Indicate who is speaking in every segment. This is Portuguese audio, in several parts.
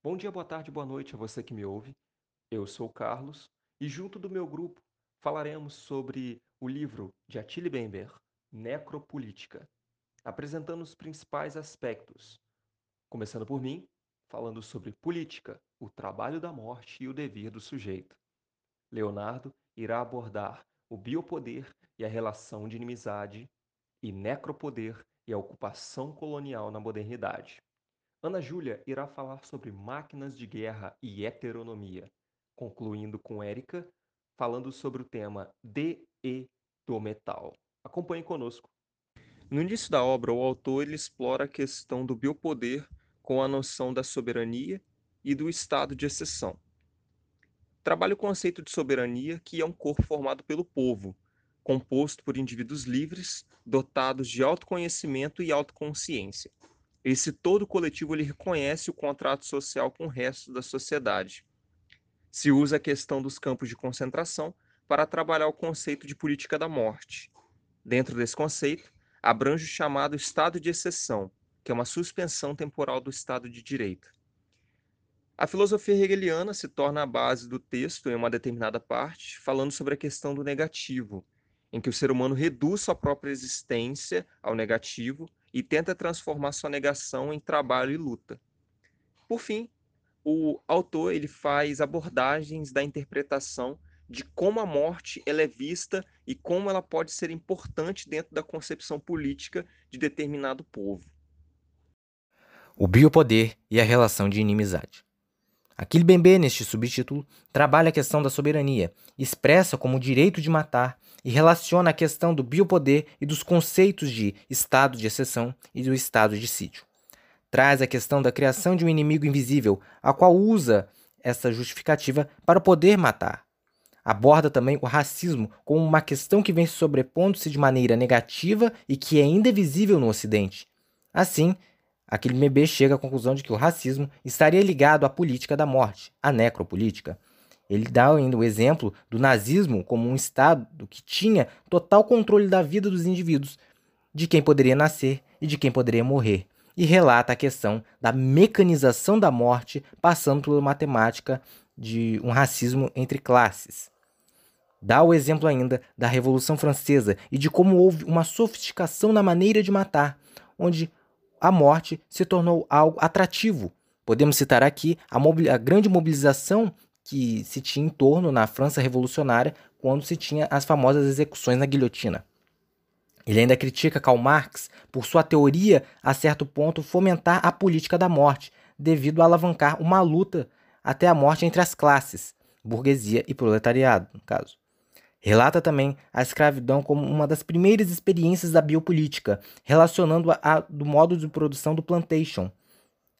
Speaker 1: Bom dia, boa tarde, boa noite a você que me ouve. Eu sou o Carlos e, junto do meu grupo, falaremos sobre o livro de Attila Bember, Necropolítica, apresentando os principais aspectos. Começando por mim, falando sobre política, o trabalho da morte e o dever do sujeito. Leonardo irá abordar o biopoder e a relação de inimizade, e necropoder e a ocupação colonial na modernidade. Ana Júlia irá falar sobre máquinas de guerra e heteronomia, concluindo com Érica falando sobre o tema de do metal. Acompanhe conosco. No início da obra, o autor ele explora a questão do biopoder com a noção da soberania e do estado de exceção. Trabalha o conceito de soberania, que é um corpo formado pelo povo, composto por indivíduos livres, dotados de autoconhecimento e autoconsciência. Esse todo coletivo ele reconhece o contrato social com o resto da sociedade. Se usa a questão dos campos de concentração para trabalhar o conceito de política da morte. Dentro desse conceito, abrange o chamado estado de exceção, que é uma suspensão temporal do estado de direito. A filosofia hegeliana se torna a base do texto em uma determinada parte, falando sobre a questão do negativo, em que o ser humano reduz sua própria existência ao negativo e tenta transformar sua negação em trabalho e luta. Por fim, o autor ele faz abordagens da interpretação de como a morte ela é vista e como ela pode ser importante dentro da concepção política de determinado povo.
Speaker 2: O biopoder e a relação de inimizade. Aquile Bembe, neste subtítulo, trabalha a questão da soberania, expressa como o direito de matar e relaciona a questão do biopoder e dos conceitos de estado de exceção e do estado de sítio. Traz a questão da criação de um inimigo invisível, a qual usa essa justificativa para poder matar. Aborda também o racismo como uma questão que vem sobrepondo-se de maneira negativa e que é ainda é visível no Ocidente. Assim, Aquele bebê chega à conclusão de que o racismo estaria ligado à política da morte, à necropolítica. Ele dá ainda o exemplo do nazismo como um Estado que tinha total controle da vida dos indivíduos, de quem poderia nascer e de quem poderia morrer, e relata a questão da mecanização da morte, passando pela matemática de um racismo entre classes. Dá o exemplo ainda da Revolução Francesa e de como houve uma sofisticação na maneira de matar, onde a morte se tornou algo atrativo. Podemos citar aqui a, a, grande mobilização que se tinha em torno na França revolucionária quando se tinha as famosas execuções na guilhotina. Ele ainda critica Karl Marx por sua teoria, a certo ponto, fomentar a política da morte, devido a alavancar uma luta até a morte entre as classes, burguesia e proletariado, no caso. Relata também a escravidão como uma das primeiras experiências da biopolítica, relacionando-a a, do modo de produção do plantation,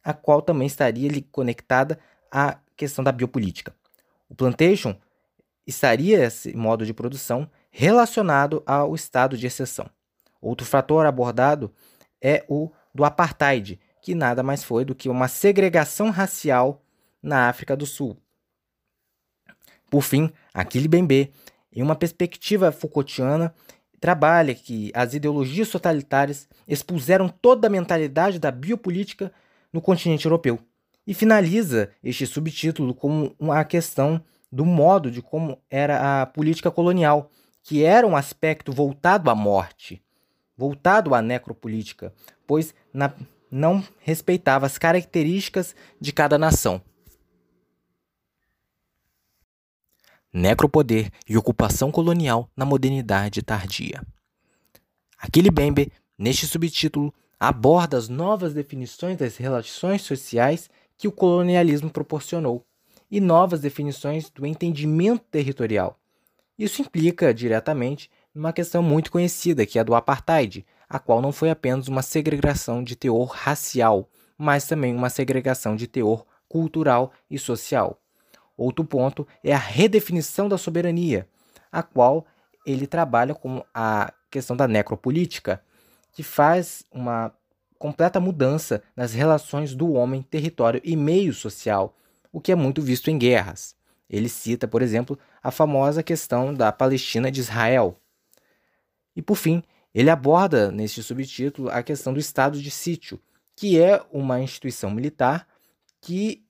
Speaker 2: a qual também estaria conectada à questão da biopolítica. O plantation estaria esse modo de produção relacionado ao estado de exceção. Outro fator abordado é o do apartheid, que nada mais foi do que uma segregação racial na África do Sul. Por fim, Aquile Bembe em uma perspectiva Foucaultiana, trabalha que as ideologias totalitárias expuseram toda a mentalidade da biopolítica no continente europeu. E finaliza este subtítulo com uma questão do modo de como era a política colonial, que era um aspecto voltado à morte, voltado à necropolítica, pois na, não respeitava as características de cada nação. Necropoder e ocupação colonial na modernidade tardia. Aquele Bembe, neste subtítulo, aborda as novas definições das relações sociais que o colonialismo proporcionou e novas definições do entendimento territorial. Isso implica diretamente numa questão muito conhecida, que é a do apartheid, a qual não foi apenas uma segregação de teor racial, mas também uma segregação de teor cultural e social. Outro ponto é a redefinição da soberania, a qual ele trabalha com a questão da necropolítica, que faz uma completa mudança nas relações do homem, território e meio social, o que é muito visto em guerras. Ele cita, por exemplo, a famosa questão da Palestina de Israel. E por fim, ele aborda neste subtítulo a questão do estado de sítio, que é uma instituição militar que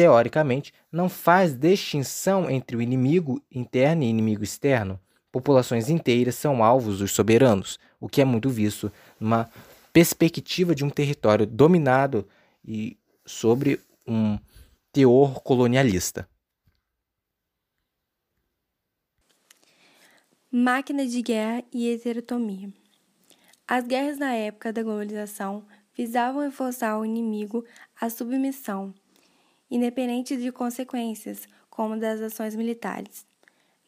Speaker 2: teoricamente, não faz distinção entre o inimigo interno e inimigo externo. Populações inteiras são alvos dos soberanos, o que é muito visto numa perspectiva de um território dominado e sobre um teor colonialista.
Speaker 3: Máquina de guerra e heterotomia. As guerras na época da globalização visavam reforçar ao inimigo a submissão, independente de consequências, como das ações militares.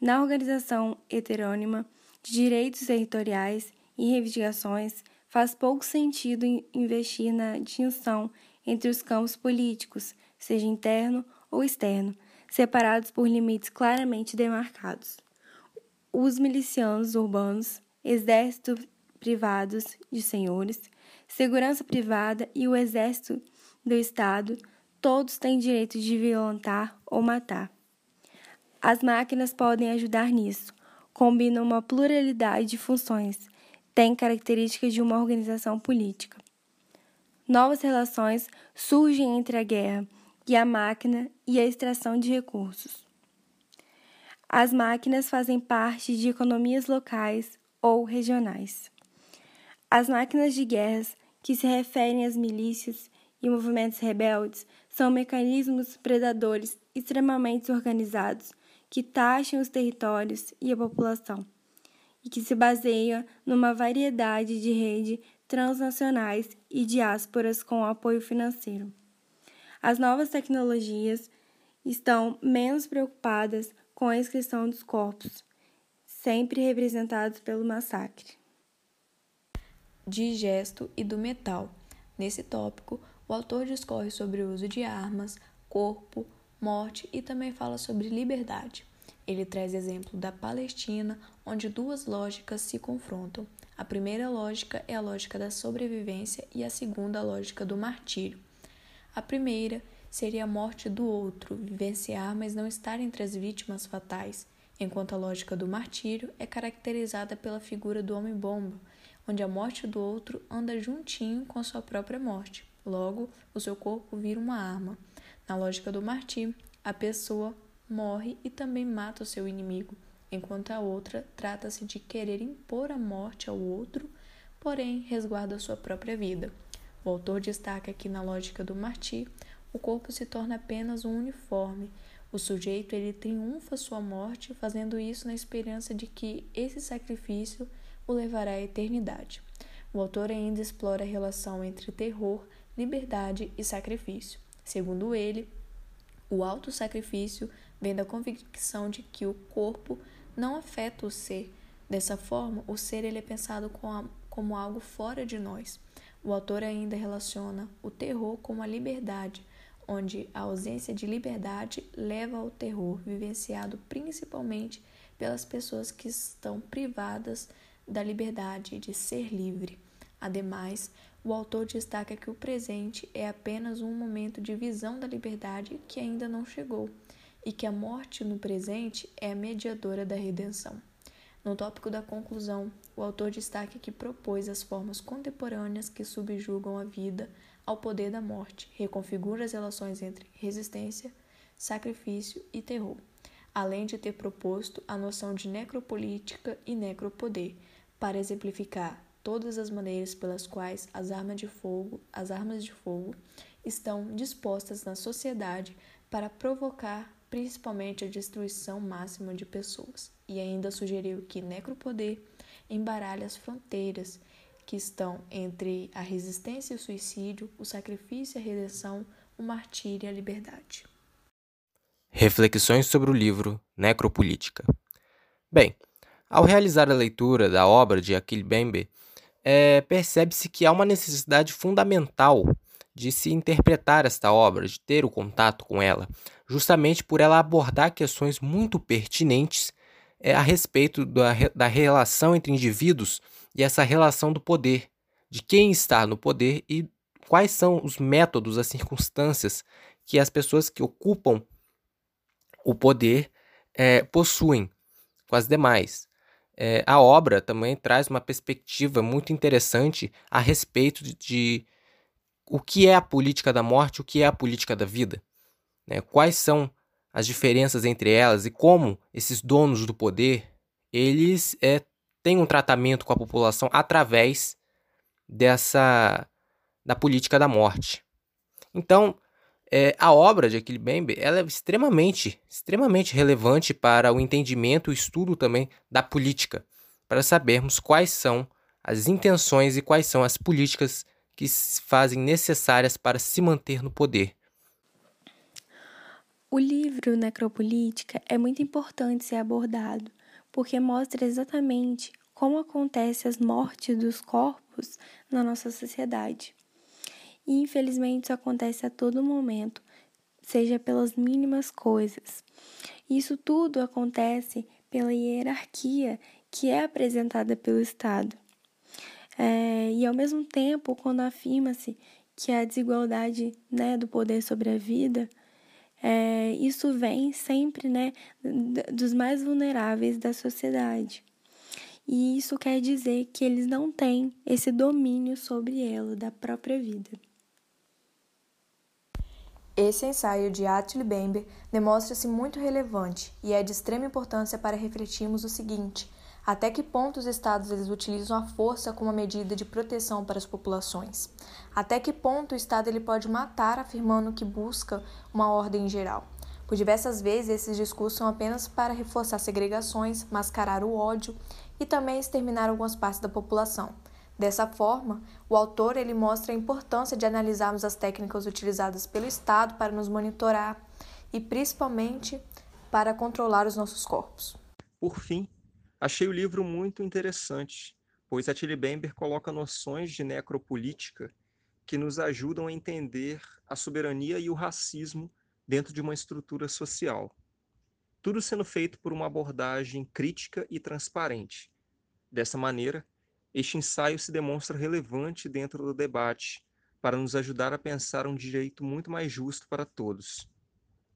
Speaker 3: Na organização heterônima de direitos territoriais e reivindicações, faz pouco sentido investir na distinção entre os campos políticos, seja interno ou externo, separados por limites claramente demarcados. Os milicianos urbanos, exércitos privados de senhores, segurança privada e o exército do Estado, todos têm direito de violentar ou matar. As máquinas podem ajudar nisso, combinam uma pluralidade de funções, têm características de uma organização política. Novas relações surgem entre a guerra e a máquina e a extração de recursos. As máquinas fazem parte de economias locais ou regionais. As máquinas de guerras, que se referem às milícias e movimentos rebeldes, são mecanismos predadores extremamente organizados que taxam os territórios e a população, e que se baseiam numa variedade de redes transnacionais e diásporas com apoio financeiro. As novas tecnologias estão menos preocupadas com a inscrição dos corpos, sempre representados pelo massacre.
Speaker 4: De gesto e do metal. Nesse tópico, o autor discorre sobre o uso de armas, corpo, morte e também fala sobre liberdade. Ele traz exemplo da Palestina, onde duas lógicas se confrontam. A primeira lógica é a lógica da sobrevivência e a segunda a lógica do martírio. A primeira seria a morte do outro, vivenciar, mas não estar entre as vítimas fatais, enquanto a lógica do martírio é caracterizada pela figura do homem-bomba, onde a morte do outro anda juntinho com a sua própria morte. Logo, o seu corpo vira uma arma. Na lógica do martírio, a pessoa morre e também mata o seu inimigo, enquanto a outra trata-se de querer impor a morte ao outro, porém resguarda sua própria vida. O autor destaca que na lógica do martir, o corpo se torna apenas um uniforme. O sujeito ele triunfa sua morte, fazendo isso na esperança de que esse sacrifício o levará à eternidade. O autor ainda explora a relação entre terror, liberdade e sacrifício. Segundo ele, o auto-sacrifício vem da convicção de que o corpo não afeta o ser. Dessa forma, o ser ele é pensado como algo fora de nós. O autor ainda relaciona o terror com a liberdade, onde a ausência de liberdade leva ao terror, vivenciado principalmente pelas pessoas que estão privadas da liberdade de ser livre. Ademais, o autor destaca que o presente é apenas um momento de visão da liberdade que ainda não chegou e que a morte no presente é a mediadora da redenção. No tópico da conclusão, o autor destaca que propôs as formas contemporâneas que subjugam a vida ao poder da morte, reconfigura as relações entre resistência, sacrifício e terror, além de ter proposto a noção de necropolítica e necropoder, para exemplificar todas as maneiras pelas quais as armas de fogo, as armas de fogo estão dispostas na sociedade para provocar principalmente a destruição máxima de pessoas, e ainda sugeriu que necropoder embaralha as fronteiras que estão entre a resistência e o suicídio, o sacrifício e a redenção, o martírio e a liberdade.
Speaker 2: Reflexões sobre o livro Necropolítica. Bem, ao realizar a leitura da obra de Achille Mbembe, é, percebe-se que há uma necessidade fundamental de se interpretar esta obra, de ter o contato com ela, justamente por ela abordar questões muito pertinentes é, a respeito da, da relação entre indivíduos e essa relação do poder, de quem está no poder e quais são os métodos, as circunstâncias que as pessoas que ocupam o poder é, possuem com as demais. É, a obra também traz uma perspectiva muito interessante a respeito de, de o que é a política da morte, o que é a política da vida. né, quais são as diferenças entre elas e como esses donos do poder eles é, têm um tratamento com a população através dessa da política da morte. Então, é, a obra de Achille Mbembe ela é extremamente, extremamente relevante para o entendimento e estudo também da política, para sabermos quais são as intenções e quais são as políticas que se fazem necessárias para se manter no poder.
Speaker 3: O livro Necropolítica é muito importante ser abordado, porque mostra exatamente como acontecem as mortes dos corpos na nossa sociedade. E infelizmente isso acontece a todo momento, seja pelas mínimas coisas. Isso tudo acontece pela hierarquia que é apresentada pelo Estado. É, e ao mesmo tempo, quando afirma-se que a desigualdade né, do poder sobre a vida, é, isso vem sempre né, dos mais vulneráveis da sociedade. E isso quer dizer que eles não têm esse domínio sobre ela, da própria vida.
Speaker 4: Esse ensaio de Attila Bember demonstra-se muito relevante e é de extrema importância para refletirmos o seguinte: até que ponto os estados eles utilizam a força como medida de proteção para as populações? Até que ponto o estado ele pode matar afirmando que busca uma ordem geral? Por diversas vezes esses discursos são apenas para reforçar segregações, mascarar o ódio e também exterminar algumas partes da população. Dessa forma, o autor ele mostra a importância de analisarmos as técnicas utilizadas pelo Estado para nos monitorar e principalmente para controlar os nossos corpos.
Speaker 1: Por fim, achei o livro muito interessante, pois Attila Bember coloca noções de necropolítica que nos ajudam a entender a soberania e o racismo dentro de uma estrutura social. Tudo sendo feito por uma abordagem crítica e transparente. Dessa maneira, este ensaio se demonstra relevante dentro do debate para nos ajudar a pensar um direito muito mais justo para todos.